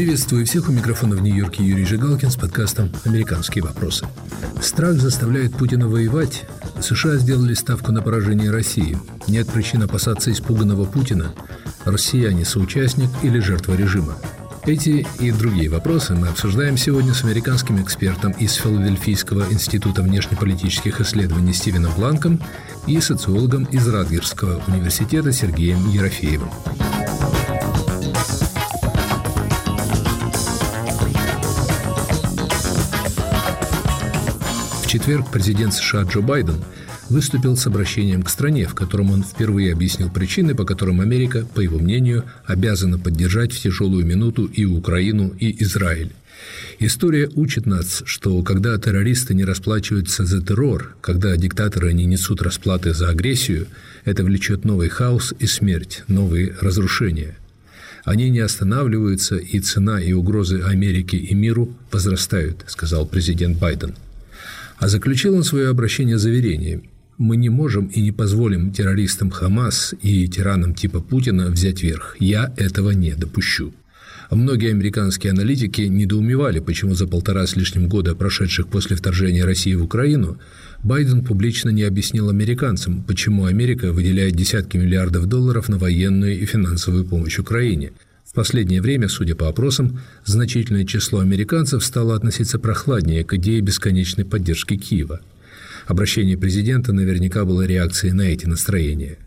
Приветствую всех у микрофона в Нью-Йорке Юрий Жигалкин с подкастом «Американские вопросы». Страх заставляет Путина воевать. США сделали ставку на поражение России. Нет причин опасаться испуганного Путина. Россияне – соучастник или жертва режима. Эти и другие вопросы мы обсуждаем сегодня с американским экспертом из Филадельфийского института внешнеполитических исследований Стивеном Бланком и социологом из Радгерского университета Сергеем Ерофеевым. Четверг президент США Джо Байден выступил с обращением к стране, в котором он впервые объяснил причины, по которым Америка, по его мнению, обязана поддержать в тяжелую минуту и Украину, и Израиль. История учит нас, что когда террористы не расплачиваются за террор, когда диктаторы не несут расплаты за агрессию, это влечет новый хаос и смерть, новые разрушения. Они не останавливаются, и цена и угрозы Америке и миру возрастают, сказал президент Байден. А заключил он свое обращение заверением. Мы не можем и не позволим террористам Хамас и тиранам типа Путина взять верх. Я этого не допущу. Многие американские аналитики недоумевали, почему за полтора с лишним года, прошедших после вторжения России в Украину, Байден публично не объяснил американцам, почему Америка выделяет десятки миллиардов долларов на военную и финансовую помощь Украине – в последнее время, судя по опросам, значительное число американцев стало относиться прохладнее к идее бесконечной поддержки Киева. Обращение президента наверняка было реакцией на эти настроения.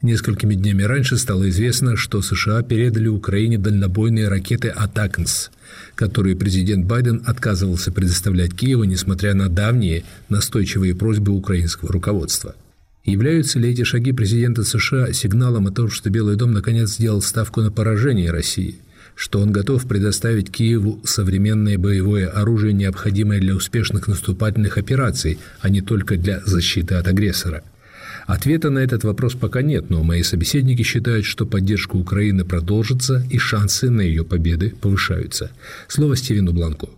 Несколькими днями раньше стало известно, что США передали Украине дальнобойные ракеты «Атакнс», которые президент Байден отказывался предоставлять Киеву, несмотря на давние настойчивые просьбы украинского руководства – Являются ли эти шаги президента США сигналом о том, что Белый дом наконец сделал ставку на поражение России, что он готов предоставить Киеву современное боевое оружие, необходимое для успешных наступательных операций, а не только для защиты от агрессора? Ответа на этот вопрос пока нет, но мои собеседники считают, что поддержка Украины продолжится и шансы на ее победы повышаются. Слово Стивену Бланку.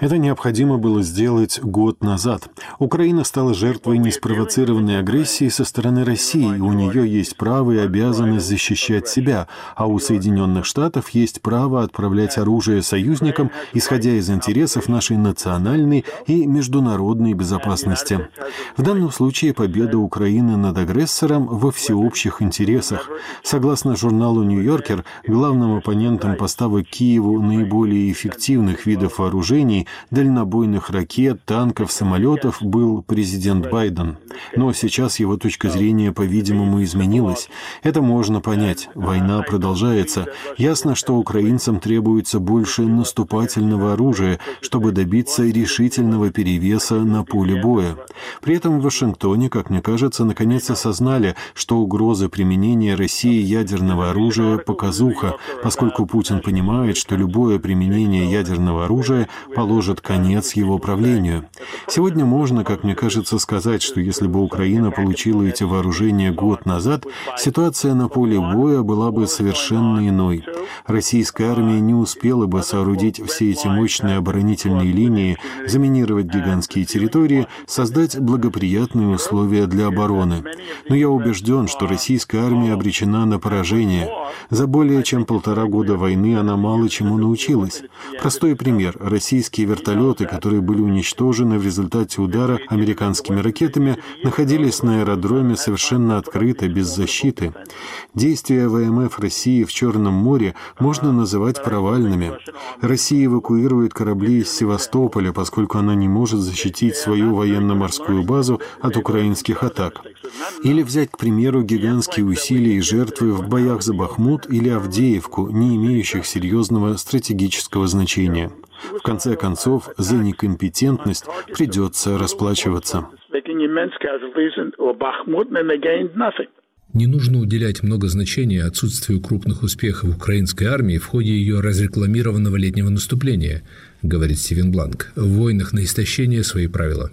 Это необходимо было сделать год назад. Украина стала жертвой неспровоцированной агрессии со стороны России, и у нее есть право и обязанность защищать себя, а у Соединенных Штатов есть право отправлять оружие союзникам, исходя из интересов нашей национальной и международной безопасности. В данном случае победа Украины над агрессором во всеобщих интересах. Согласно журналу «Нью-Йоркер», главным оппонентом поставок Киеву наиболее эффективных видов вооружений, дальнобойных ракет, танков, самолетов был президент Байден. Но сейчас его точка зрения, по-видимому, изменилась. Это можно понять. Война продолжается. Ясно, что украинцам требуется больше наступательного оружия, чтобы добиться решительного перевеса на поле боя. При этом в Вашингтоне, как мне кажется, наконец осознали, что угроза применения России ядерного оружия – показуха, поскольку Путин понимает, что любое применение ядерного ядерного оружия положит конец его правлению. Сегодня можно, как мне кажется, сказать, что если бы Украина получила эти вооружения год назад, ситуация на поле боя была бы совершенно иной. Российская армия не успела бы соорудить все эти мощные оборонительные линии, заминировать гигантские территории, создать благоприятные условия для обороны. Но я убежден, что российская армия обречена на поражение. За более чем полтора года войны она мало чему научилась. Простой пример. Российские вертолеты, которые были уничтожены в результате удара американскими ракетами, находились на аэродроме совершенно открыто, без защиты. Действия ВМФ России в Черном море можно называть провальными. Россия эвакуирует корабли из Севастополя, поскольку она не может защитить свою военно-морскую базу от украинских атак. Или взять, к примеру, гигантские усилия и жертвы в боях за Бахмут или Авдеевку, не имеющих серьезного стратегического значения. В конце концов, за некомпетентность придется расплачиваться. Не нужно уделять много значения отсутствию крупных успехов украинской армии в ходе ее разрекламированного летнего наступления, говорит Стивен Бланк. В войнах на истощение свои правила.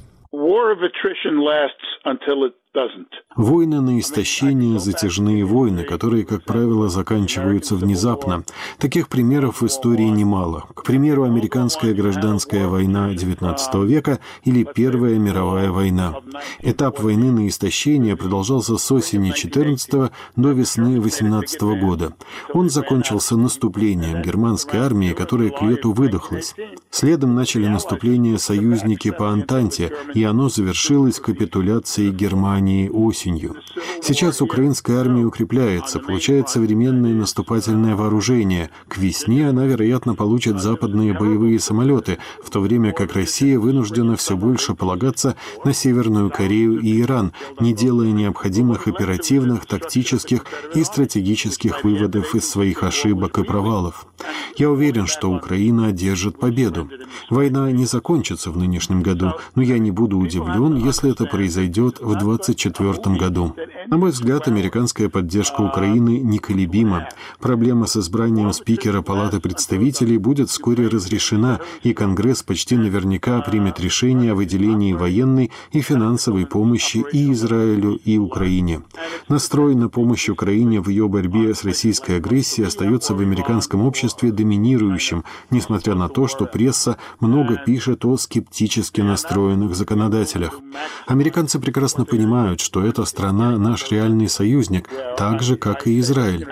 Войны на истощение – затяжные войны, которые, как правило, заканчиваются внезапно. Таких примеров в истории немало. К примеру, американская гражданская война XIX века или Первая мировая война. Этап войны на истощение продолжался с осени 14 до весны 18 года. Он закончился наступлением германской армии, которая к лету выдохлась. Следом начали наступление союзники по Антанте, и оно завершилось капитуляцией Германии осенью. Сейчас украинская армия укрепляется, получает современное наступательное вооружение. К весне она, вероятно, получит западные боевые самолеты, в то время как Россия вынуждена все больше полагаться на Северную Корею и Иран, не делая необходимых оперативных, тактических и стратегических выводов из своих ошибок и провалов. Я уверен, что Украина одержит победу. Война не закончится в нынешнем году, но я не буду удивлен, если это произойдет в 2024 году. На мой взгляд, американская поддержка Украины неколебима. Проблема с избранием спикера Палаты представителей будет вскоре разрешена, и Конгресс почти наверняка примет решение о выделении военной и финансовой помощи и Израилю, и Украине. Настрой на помощь Украине в ее борьбе с российской агрессией остается в американском обществе доминирующим, несмотря на то, что пресса много пишет о скептически настроенных законодателях. Американцы прекрасно понимают, что эта страна наш реальный союзник, так же, как и Израиль.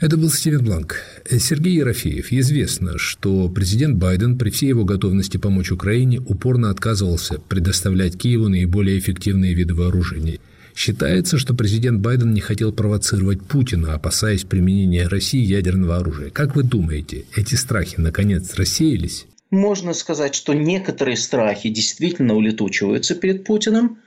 Это был Стивен Бланк. Сергей Ерофеев. Известно, что президент Байден при всей его готовности помочь Украине упорно отказывался предоставлять Киеву наиболее эффективные виды вооружений. Считается, что президент Байден не хотел провоцировать Путина, опасаясь применения России ядерного оружия. Как вы думаете, эти страхи наконец рассеялись? Можно сказать, что некоторые страхи действительно улетучиваются перед Путиным,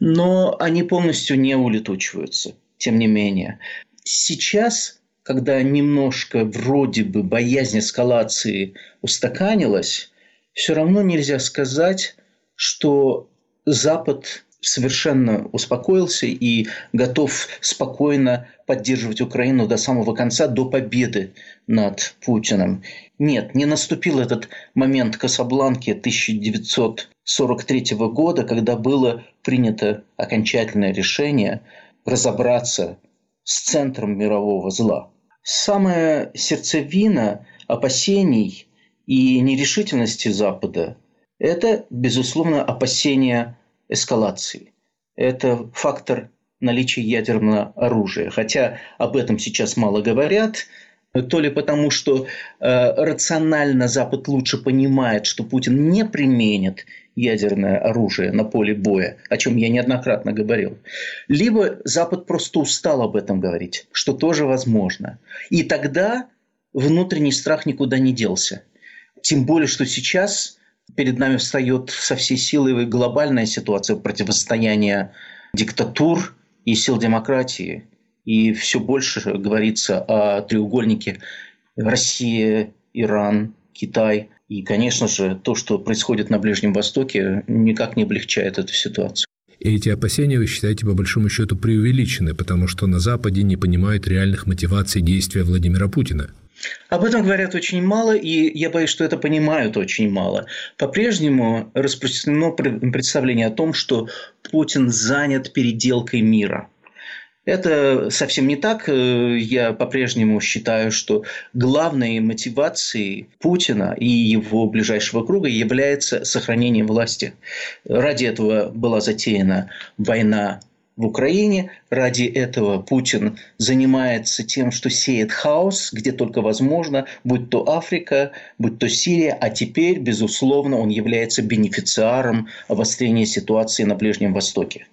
но они полностью не улетучиваются. Тем не менее, сейчас, когда немножко вроде бы боязнь эскалации устаканилась, все равно нельзя сказать, что Запад совершенно успокоился и готов спокойно поддерживать Украину до самого конца, до победы над Путиным. Нет, не наступил этот момент Касабланки 1943 года, когда было принято окончательное решение разобраться с центром мирового зла. Самая сердцевина опасений и нерешительности Запада – это, безусловно, опасения эскалации. Это фактор наличия ядерного оружия. Хотя об этом сейчас мало говорят, то ли потому, что э, рационально Запад лучше понимает, что Путин не применит ядерное оружие на поле боя, о чем я неоднократно говорил, либо Запад просто устал об этом говорить, что тоже возможно. И тогда внутренний страх никуда не делся. Тем более, что сейчас перед нами встает со всей силой глобальная ситуация противостояния диктатур и сил демократии. И все больше говорится о треугольнике Россия, Иран, Китай. И, конечно же, то, что происходит на Ближнем Востоке, никак не облегчает эту ситуацию. И эти опасения вы считаете по большому счету преувеличены, потому что на Западе не понимают реальных мотиваций действия Владимира Путина. Об этом говорят очень мало, и я боюсь, что это понимают очень мало. По-прежнему распространено представление о том, что Путин занят переделкой мира. Это совсем не так. Я по-прежнему считаю, что главной мотивацией Путина и его ближайшего круга является сохранение власти. Ради этого была затеяна война в Украине. Ради этого Путин занимается тем, что сеет хаос, где только возможно, будь то Африка, будь то Сирия, а теперь, безусловно, он является бенефициаром обострения ситуации на Ближнем Востоке.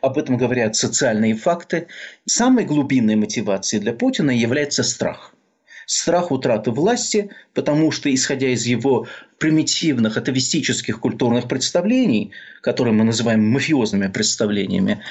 Об этом говорят социальные факты. Самой глубинной мотивацией для Путина является страх – страх утраты власти, потому что, исходя из его примитивных атовистических культурных представлений, которые мы называем мафиозными представлениями,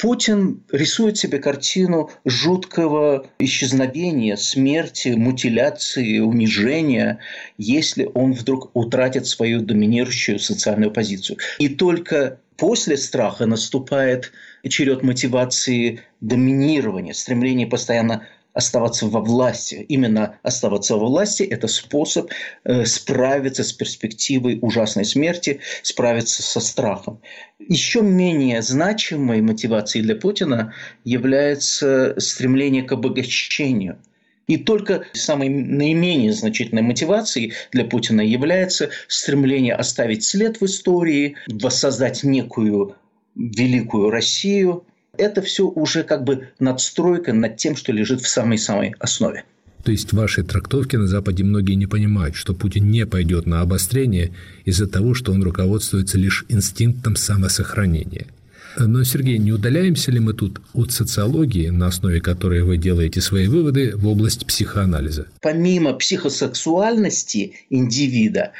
Путин рисует себе картину жуткого исчезновения, смерти, мутиляции, унижения, если он вдруг утратит свою доминирующую социальную позицию. И только после страха наступает черед мотивации доминирования, стремление постоянно оставаться во власти. Именно оставаться во власти – это способ э, справиться с перспективой ужасной смерти, справиться со страхом. Еще менее значимой мотивацией для Путина является стремление к обогащению – и только самой наименее значительной мотивацией для Путина является стремление оставить след в истории, воссоздать некую великую Россию. Это все уже как бы надстройка над тем, что лежит в самой-самой основе. То есть в вашей трактовке на Западе многие не понимают, что Путин не пойдет на обострение из-за того, что он руководствуется лишь инстинктом самосохранения – но, Сергей, не удаляемся ли мы тут от социологии, на основе которой вы делаете свои выводы в область психоанализа? Помимо психосексуальности индивида,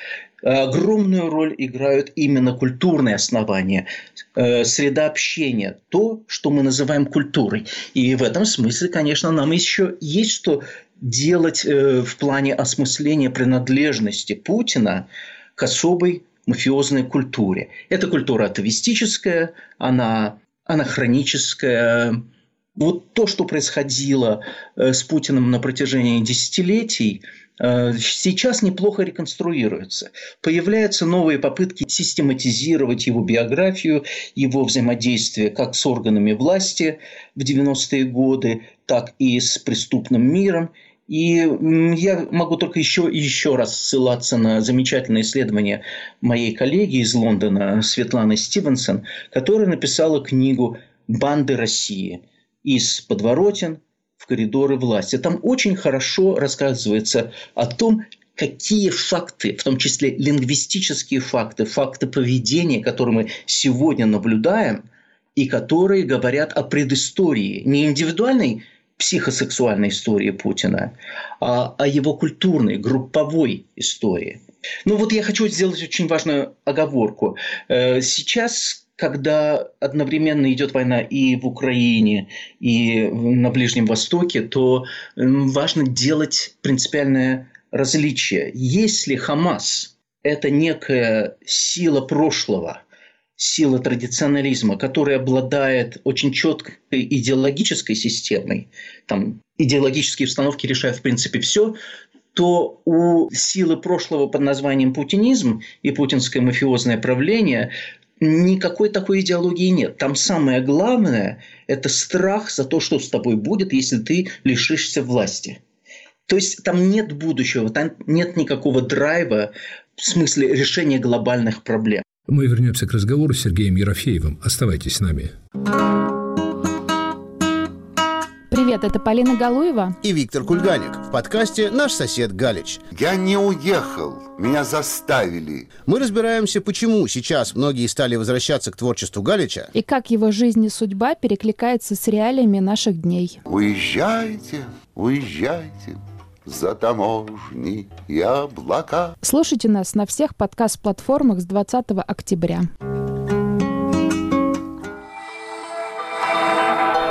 огромную роль играют именно культурные основания, э, среда общения, то, что мы называем культурой. И в этом смысле, конечно, нам еще есть что делать э, в плане осмысления принадлежности Путина к особой мафиозной культуре. Эта культура атовистическая, она анахроническая. Вот то, что происходило э, с Путиным на протяжении десятилетий, э, сейчас неплохо реконструируется. Появляются новые попытки систематизировать его биографию, его взаимодействие как с органами власти в 90-е годы, так и с преступным миром. И я могу только еще еще раз ссылаться на замечательное исследование моей коллеги из Лондона Светланы Стивенсон, которая написала книгу «Банды России. Из подворотен в коридоры власти». Там очень хорошо рассказывается о том, какие факты, в том числе лингвистические факты, факты поведения, которые мы сегодня наблюдаем, и которые говорят о предыстории не индивидуальной психосексуальной истории Путина, а о его культурной, групповой истории. Ну вот я хочу сделать очень важную оговорку. Э, сейчас когда одновременно идет война и в Украине, и на Ближнем Востоке, то важно делать принципиальное различие. Если Хамас – это некая сила прошлого – сила традиционализма, которая обладает очень четкой идеологической системой, там идеологические установки решают в принципе все, то у силы прошлого под названием путинизм и путинское мафиозное правление никакой такой идеологии нет. Там самое главное – это страх за то, что с тобой будет, если ты лишишься власти. То есть там нет будущего, там нет никакого драйва в смысле решения глобальных проблем. Мы вернемся к разговору с Сергеем Ерофеевым. Оставайтесь с нами. Привет, это Полина Галуева и Виктор Кульганик в подкасте «Наш сосед Галич». Я не уехал, меня заставили. Мы разбираемся, почему сейчас многие стали возвращаться к творчеству Галича. И как его жизнь и судьба перекликается с реалиями наших дней. Уезжайте, уезжайте, за таможни и облака. Слушайте нас на всех подкаст-платформах с 20 октября.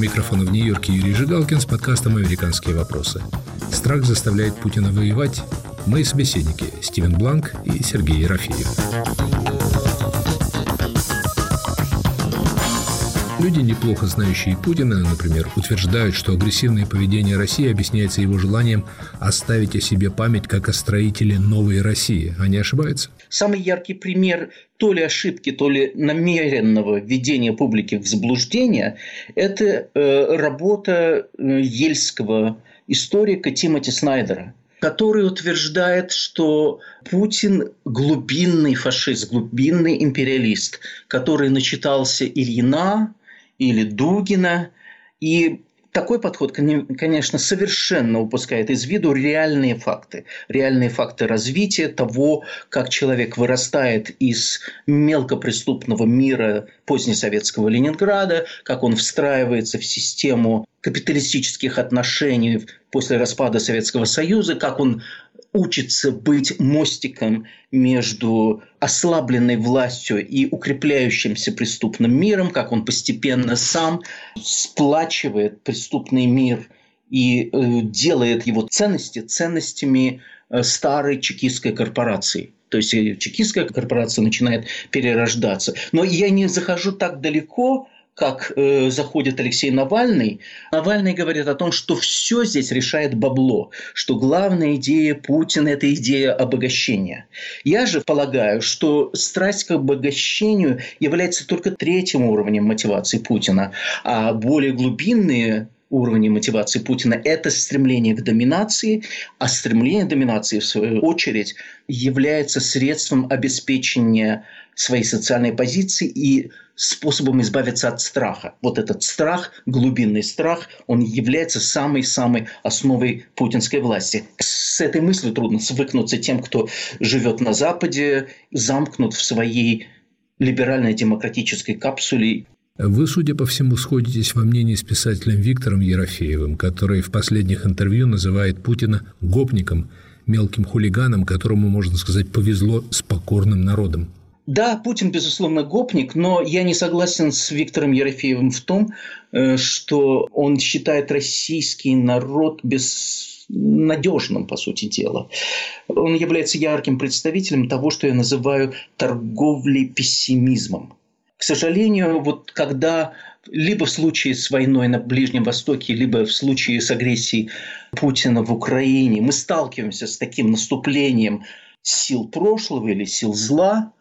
Микрофона в Нью-Йорке Юрий Жигалкин с подкастом «Американские вопросы». Страх заставляет Путина воевать. Мои собеседники Стивен Бланк и Сергей Ерофеев. Люди, неплохо знающие Путина, например, утверждают, что агрессивное поведение России объясняется его желанием оставить о себе память как о строителе новой России. Они ошибаются? Самый яркий пример то ли ошибки, то ли намеренного введения публики в заблуждение – это э, работа э, ельского историка Тимоти Снайдера – который утверждает, что Путин глубинный фашист, глубинный империалист, который начитался Ильина, или Дугина. И такой подход, конечно, совершенно упускает из виду реальные факты. Реальные факты развития того, как человек вырастает из мелкопреступного мира позднесоветского Ленинграда, как он встраивается в систему капиталистических отношений после распада Советского Союза, как он учится быть мостиком между ослабленной властью и укрепляющимся преступным миром, как он постепенно сам сплачивает преступный мир и э, делает его ценности ценностями э, старой чекистской корпорации. То есть э, чекистская корпорация начинает перерождаться. Но я не захожу так далеко, как э, заходит Алексей Навальный, Навальный говорит о том, что все здесь решает бабло, что главная идея Путина – это идея обогащения. Я же полагаю, что страсть к обогащению является только третьим уровнем мотивации Путина, а более глубинные уровни мотивации Путина – это стремление к доминации, а стремление к доминации, в свою очередь, является средством обеспечения своей социальной позиции и способом избавиться от страха. Вот этот страх, глубинный страх, он является самой-самой основой путинской власти. С этой мыслью трудно свыкнуться тем, кто живет на Западе, замкнут в своей либеральной демократической капсуле. Вы, судя по всему, сходитесь во мнении с писателем Виктором Ерофеевым, который в последних интервью называет Путина гопником, мелким хулиганом, которому, можно сказать, повезло с покорным народом. Да, Путин, безусловно, гопник, но я не согласен с Виктором Ерофеевым в том, э, что он считает российский народ безнадежным, по сути дела. Он является ярким представителем того, что я называю торговлей пессимизмом. К сожалению, вот когда либо в случае с войной на Ближнем Востоке, либо в случае с агрессией Путина в Украине мы сталкиваемся с таким наступлением сил прошлого или сил зла,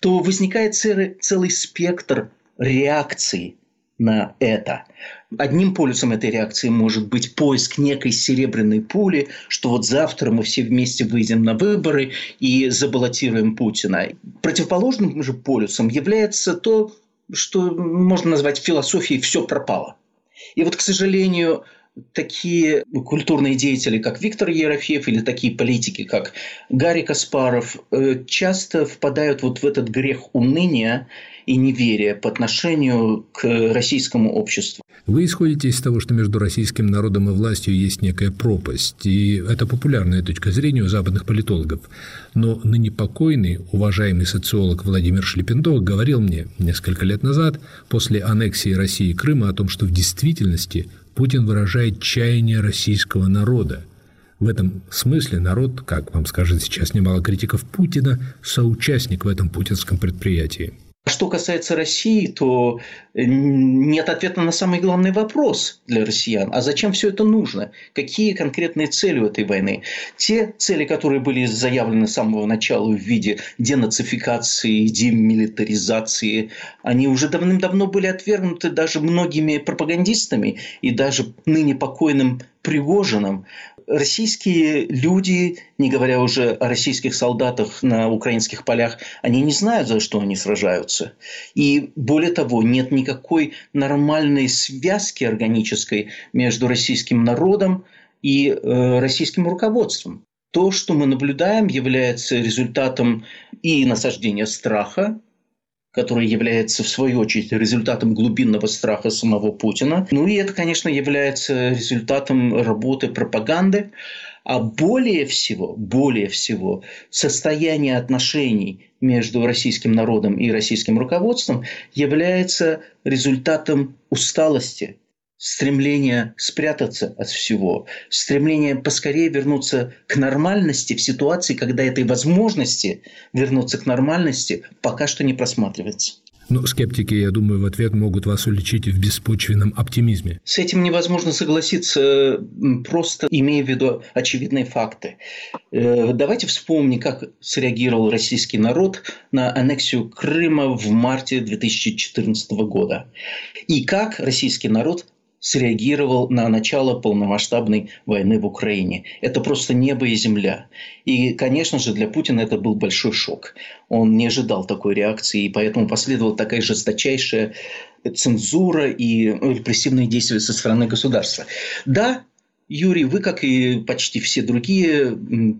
то возникает целый, целый спектр реакций на это. Одним полюсом этой реакции может быть поиск некой серебряной пули, что вот завтра мы все вместе выйдем на выборы и забаллотируем Путина. Противоположным же полюсом является то, что можно назвать философией «все пропало». И вот, к сожалению, такие культурные деятели, как Виктор Ерофеев, или такие политики, как Гарри Каспаров, э, часто впадают вот в этот грех уныния и неверия по отношению к российскому обществу. Вы исходите из того, что между российским народом и властью есть некая пропасть, и это популярная точка зрения у западных политологов. Но ныне покойный, уважаемый социолог Владимир Шлепендов говорил мне несколько лет назад, после аннексии России Крыма, о том, что в действительности Путин выражает чаяние российского народа. В этом смысле народ, как вам скажет сейчас немало критиков Путина, соучастник в этом путинском предприятии. Что касается России, то э, нет ответа на самый главный вопрос для россиян. А зачем все это нужно? Какие конкретные цели у этой войны? Те цели, которые были заявлены с самого начала в виде денацификации, демилитаризации, они уже давным-давно были отвергнуты даже многими пропагандистами и даже ныне покойным Пригожиным российские люди, не говоря уже о российских солдатах на украинских полях, они не знают, за что они сражаются. И более того, нет никакой нормальной связки органической между российским народом и э, российским руководством. То, что мы наблюдаем, является результатом и насаждения страха, который является, в свою очередь, результатом глубинного страха самого Путина. Ну и это, конечно, является результатом работы пропаганды. А более всего, более всего, состояние отношений между российским народом и российским руководством является результатом усталости, стремление спрятаться от всего, стремление поскорее вернуться к нормальности в ситуации, когда этой возможности вернуться к нормальности пока что не просматривается. Но скептики, я думаю, в ответ могут вас уличить в беспочвенном оптимизме. С этим невозможно согласиться, просто имея в виду очевидные факты. Э, давайте вспомним, как среагировал российский народ на аннексию Крыма в марте 2014 года. И как российский народ среагировал на начало полномасштабной войны в Украине. Это просто небо и земля. И, конечно же, для Путина это был большой шок. Он не ожидал такой реакции, и поэтому последовала такая жесточайшая цензура и репрессивные действия со стороны государства. Да, Юрий, вы, как и почти все другие,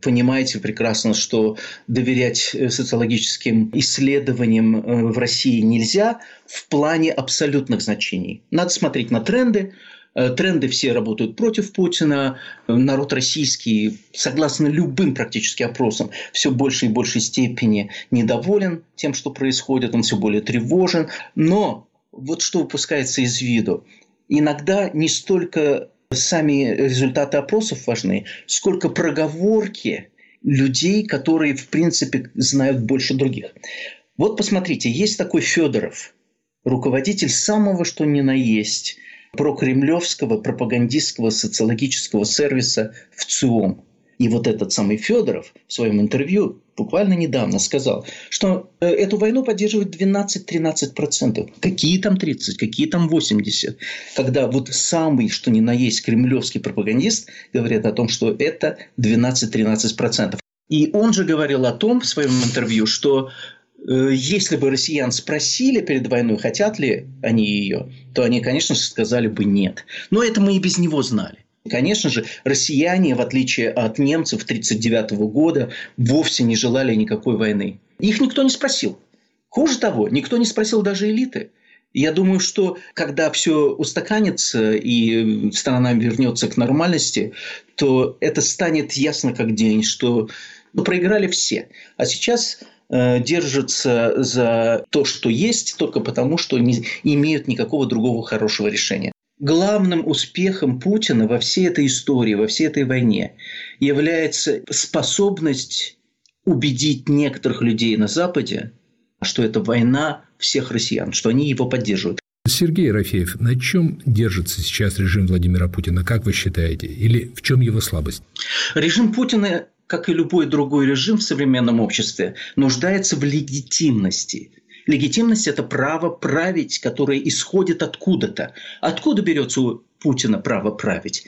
понимаете прекрасно, что доверять э, социологическим исследованиям э, в России нельзя в плане абсолютных значений. Надо смотреть на тренды, Э, тренды все работают против Путина. Народ российский, согласно любым практически опросам, все больше и большей степени недоволен тем, что происходит. Он все более тревожен. Но вот что выпускается из виду. Иногда не столько сами результаты опросов важны, сколько проговорки людей, которые, в принципе, знают больше других. Вот посмотрите, есть такой Федоров, руководитель самого что ни на есть – прокремлевского пропагандистского социологического сервиса в ЦИОМ. И вот этот самый Федоров в своем интервью буквально недавно сказал, что э, эту войну поддерживает 12-13%. Какие там 30, какие там 80? Когда вот самый, что ни на есть, кремлевский пропагандист говорит о том, что это 12-13%. И он же говорил о том в своем интервью, что Э, если бы россиян спросили перед войной, хотят ли они ее, то они, конечно же, сказали бы нет. Но это мы и без него знали. Конечно же, россияне, в отличие от немцев 1939 года, вовсе не желали никакой войны. Их никто не спросил. Хуже того, никто не спросил даже элиты. Я думаю, что когда все устаканится и страна вернется к нормальности, то это станет ясно как день, что ну, проиграли все. А сейчас Э, держатся за то, что есть, только потому, что не имеют никакого другого хорошего решения. Главным успехом Путина во всей этой истории, во всей этой войне является способность убедить некоторых людей на Западе, что это война всех россиян, что они его поддерживают. Сергей Рафеев, на чем держится сейчас режим Владимира Путина, как вы считаете? Или в чем его слабость? Режим Путина как и любой другой режим в современном обществе, нуждается в легитимности. Легитимность – это право править, которое исходит откуда-то. Откуда берется у Путина право править?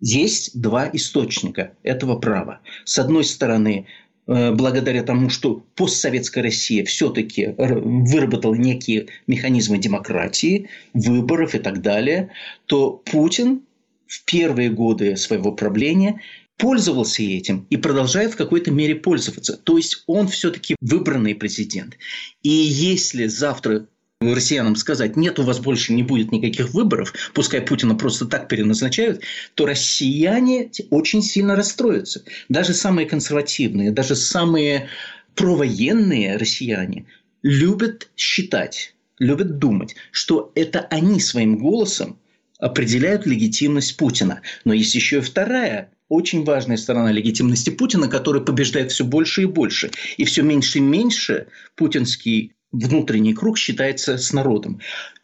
Есть два источника этого права. С одной стороны, э, благодаря тому, что постсоветская Россия все-таки выработала некие механизмы демократии, выборов и так далее, то Путин в первые годы своего правления пользовался этим и продолжает в какой-то мере пользоваться. То есть он все-таки выбранный президент. И если завтра россиянам сказать, нет, у вас больше не будет никаких выборов, пускай Путина просто так переназначают, то россияне очень сильно расстроятся. Даже самые консервативные, даже самые провоенные россияне любят считать, любят думать, что это они своим голосом определяют легитимность Путина. Но есть еще и вторая очень важная сторона легитимности Путина, которая побеждает все больше и больше. И все меньше и меньше путинский внутренний круг считается с народом.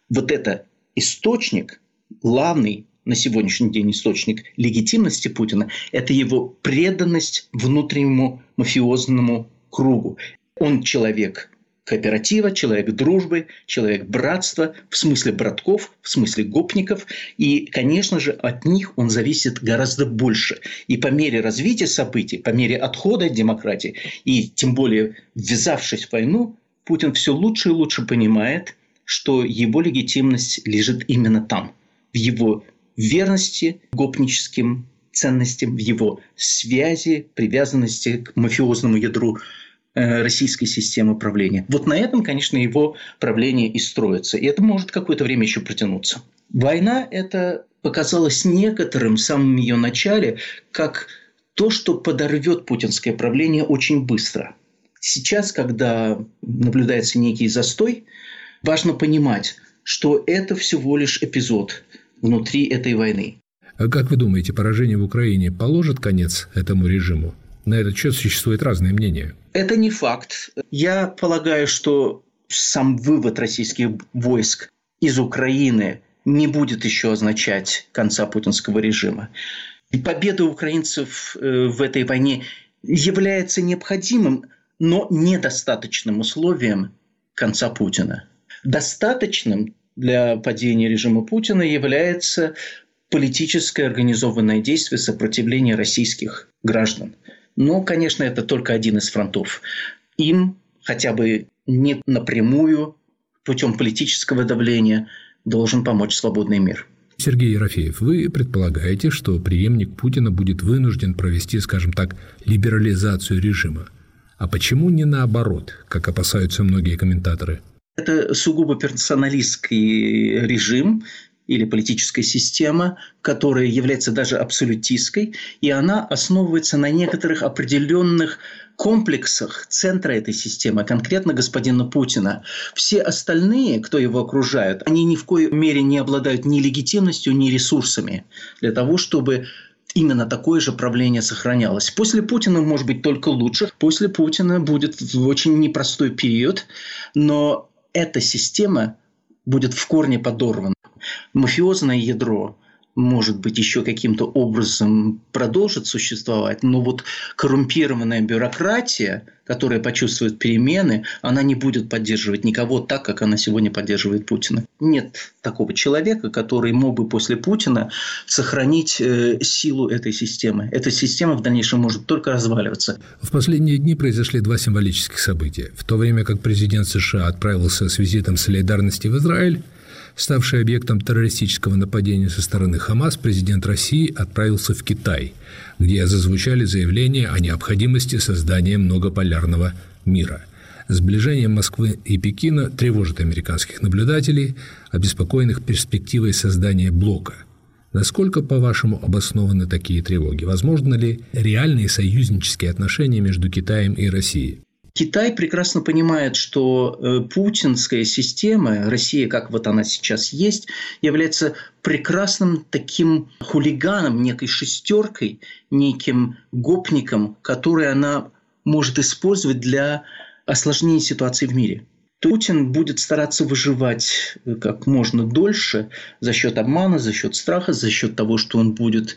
Вот это источник, главный на сегодняшний день источник легитимности Путина – это его преданность внутреннему мафиозному кругу. Он человек кооператива, человек дружбы, человек братства, в смысле братков, в смысле гопников. И, конечно же, от них он зависит гораздо больше. И по мере развития событий, по мере отхода от демократии, и тем более ввязавшись в войну, Путин все лучше и лучше понимает, что его легитимность лежит именно там, в его верности гопническим ценностям, в его связи, привязанности к мафиозному ядру российской системы правления. Вот на этом, конечно, его правление и строится. И это может какое-то время еще протянуться. Война – это показалось некоторым в самом ее начале как то, что подорвет путинское правление очень быстро. Сейчас, когда наблюдается некий застой, важно понимать, что это всего лишь эпизод внутри этой войны. А как вы думаете, поражение в Украине положит конец этому режиму? На этот счет существует разные мнения. Это не факт. Я полагаю, что сам вывод российских войск из Украины не будет еще означать конца путинского режима. И победа украинцев э, в этой войне является необходимым, но недостаточным условием конца Путина. Достаточным для падения режима Путина является политическое организованное действие сопротивления российских граждан. Но, конечно, это только один из фронтов. Им хотя бы не напрямую путем политического давления должен помочь свободный мир. Сергей Ерофеев, вы предполагаете, что преемник Путина будет вынужден провести, скажем так, либерализацию режима. А почему не наоборот, как опасаются многие комментаторы? Это сугубо персоналистский режим, или политическая система, которая является даже абсолютистской, и она основывается на некоторых определенных комплексах центра этой системы, конкретно господина Путина. Все остальные, кто его окружают, они ни в коей мере не обладают ни легитимностью, ни ресурсами для того, чтобы именно такое же правление сохранялось. После Путина может быть только лучше. После Путина будет очень непростой период, но эта система будет в корне подорвана мафиозное ядро может быть, еще каким-то образом продолжит существовать, но вот коррумпированная бюрократия, которая почувствует перемены, она не будет поддерживать никого так, как она сегодня поддерживает Путина. Нет такого человека, который мог бы после Путина сохранить э, силу этой системы. Эта система в дальнейшем может только разваливаться. В последние дни произошли два символических события. В то время как президент США отправился с визитом солидарности в Израиль, ставший объектом террористического нападения со стороны Хамас, президент России отправился в Китай, где зазвучали заявления о необходимости создания многополярного мира. Сближение Москвы и Пекина тревожит американских наблюдателей, обеспокоенных перспективой создания блока. Насколько, по-вашему, обоснованы такие тревоги? Возможно ли реальные союзнические отношения между Китаем и Россией? Китай прекрасно понимает, что э, путинская система, Россия, как вот она сейчас есть, является прекрасным таким хулиганом, некой шестеркой, неким гопником, который она может использовать для осложнения ситуации в мире. Путин будет стараться выживать э, как можно дольше за счет обмана, за счет страха, за счет того, что он будет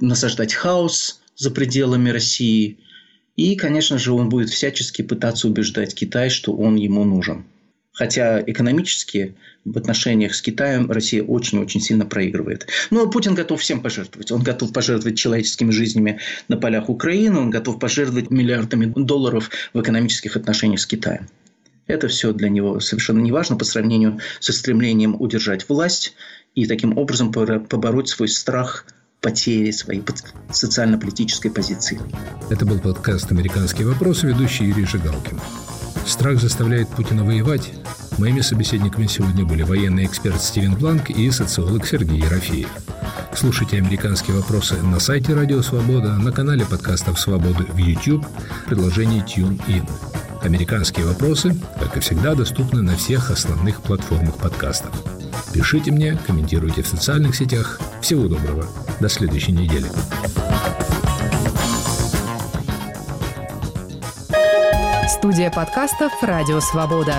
насаждать хаос за пределами России – и, конечно же, он будет всячески пытаться убеждать Китай, что он ему нужен. Хотя экономически в отношениях с Китаем Россия очень-очень сильно проигрывает. Но Путин готов всем пожертвовать. Он готов пожертвовать человеческими жизнями на полях Украины, он готов пожертвовать миллиардами долларов в экономических отношениях с Китаем. Это все для него совершенно не важно по сравнению со стремлением удержать власть и таким образом побороть свой страх потери своей социально-политической позиции. Это был подкаст «Американские вопросы», ведущий Юрий Жигалкин. Страх заставляет Путина воевать. Моими собеседниками сегодня были военный эксперт Стивен Бланк и социолог Сергей Ерофеев. Слушайте «Американские вопросы» на сайте Радио Свобода, на канале подкастов «Свободы» в YouTube, в приложении TuneIn. «Американские вопросы», как и всегда, доступны на всех основных платформах подкастов. Пишите мне, комментируйте в социальных сетях. Всего доброго. До следующей недели. Студия подкастов «Радио Свобода».